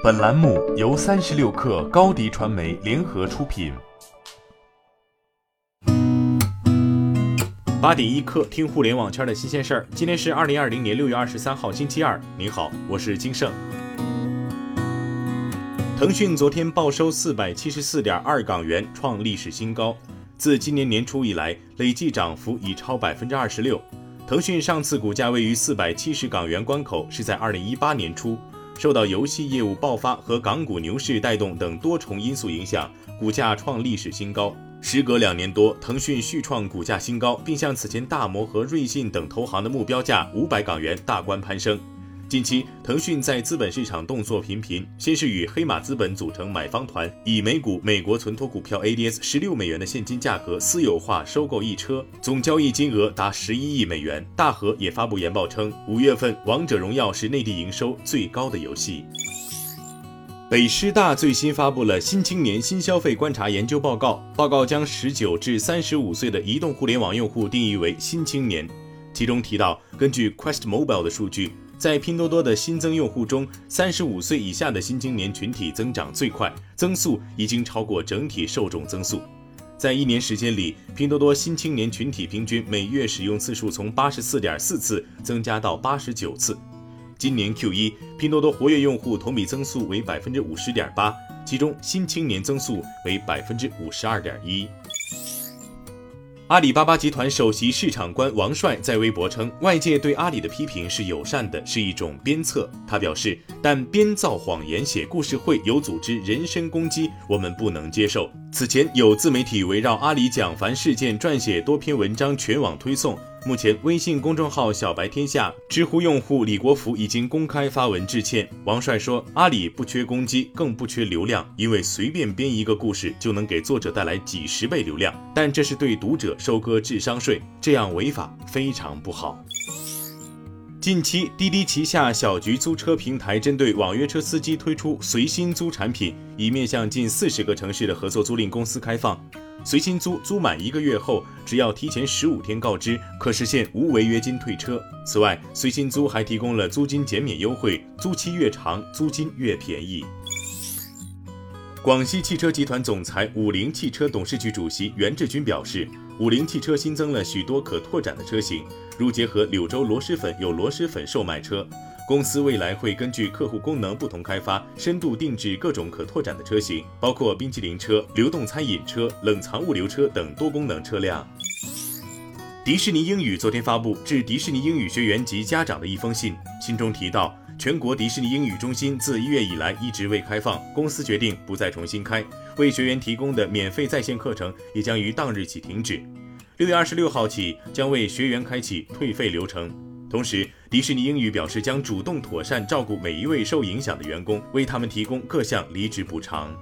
本栏目由三十六氪高低传媒联合出品。八点一刻，听互联网圈的新鲜事儿。今天是二零二零年六月二十三号，星期二。您好，我是金盛。腾讯昨天报收四百七十四点二港元，创历史新高。自今年年初以来，累计涨幅已超百分之二十六。腾讯上次股价位于四百七十港元关口是在二零一八年初。受到游戏业务爆发和港股牛市带动等多重因素影响，股价创历史新高。时隔两年多，腾讯续创股价新高，并向此前大摩和瑞信等投行的目标价五百港元大关攀升。近期，腾讯在资本市场动作频频，先是与黑马资本组成买方团，以每股美国存托股票 ADS 十六美元的现金价格私有化收购一车，总交易金额达十一亿美元。大和也发布研报称，五月份《王者荣耀》是内地营收最高的游戏。北师大最新发布了新青年新消费观察研究报告，报告将十九至三十五岁的移动互联网用户定义为新青年，其中提到，根据 Quest Mobile 的数据。在拼多多的新增用户中，三十五岁以下的新青年群体增长最快，增速已经超过整体受众增速。在一年时间里，拼多多新青年群体平均每月使用次数从八十四点四次增加到八十九次。今年 Q 一，拼多多活跃用户同比增速为百分之五十点八，其中新青年增速为百分之五十二点一。阿里巴巴集团首席市场官王帅在微博称，外界对阿里的批评是友善的，是一种鞭策。他表示，但编造谎言、写故事会、有组织、人身攻击，我们不能接受。此前有自媒体围绕阿里蒋凡事件撰写多篇文章，全网推送。目前，微信公众号“小白天下”、知乎用户李国福已经公开发文致歉。王帅说：“阿里不缺攻击，更不缺流量，因为随便编一个故事就能给作者带来几十倍流量，但这是对读者收割智商税，这样违法非常不好。”近期，滴滴旗下小桔租车平台针对网约车司机推出随心租产品，已面向近四十个城市的合作租赁公司开放。随心租租满一个月后，只要提前十五天告知，可实现无违约金退车。此外，随心租还提供了租金减免优惠，租期越长，租金越便宜。广西汽车集团总裁五菱汽车董事局主席袁志军表示，五菱汽车新增了许多可拓展的车型，如结合柳州螺蛳粉有螺蛳粉售卖车。公司未来会根据客户功能不同开发，深度定制各种可拓展的车型，包括冰淇淋车、流动餐饮车、冷藏物流车等多功能车辆。迪士尼英语昨天发布致迪士尼英语学员及家长的一封信，信中提到，全国迪士尼英语中心自一月以来一直未开放，公司决定不再重新开，为学员提供的免费在线课程也将于当日起停止，六月二十六号起将为学员开启退费流程。同时，迪士尼英语表示将主动妥善照顾每一位受影响的员工，为他们提供各项离职补偿。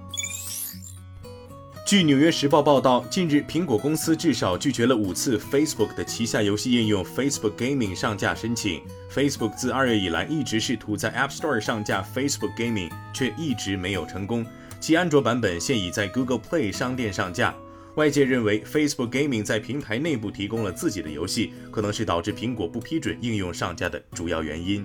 据《纽约时报》报道，近日苹果公司至少拒绝了五次 Facebook 的旗下游戏应用 Facebook Gaming 上架申请。Facebook 自二月以来一直试图在 App Store 上架 Facebook Gaming，却一直没有成功。其安卓版本现已在 Google Play 商店上架。外界认为，Facebook Gaming 在平台内部提供了自己的游戏，可能是导致苹果不批准应用上架的主要原因。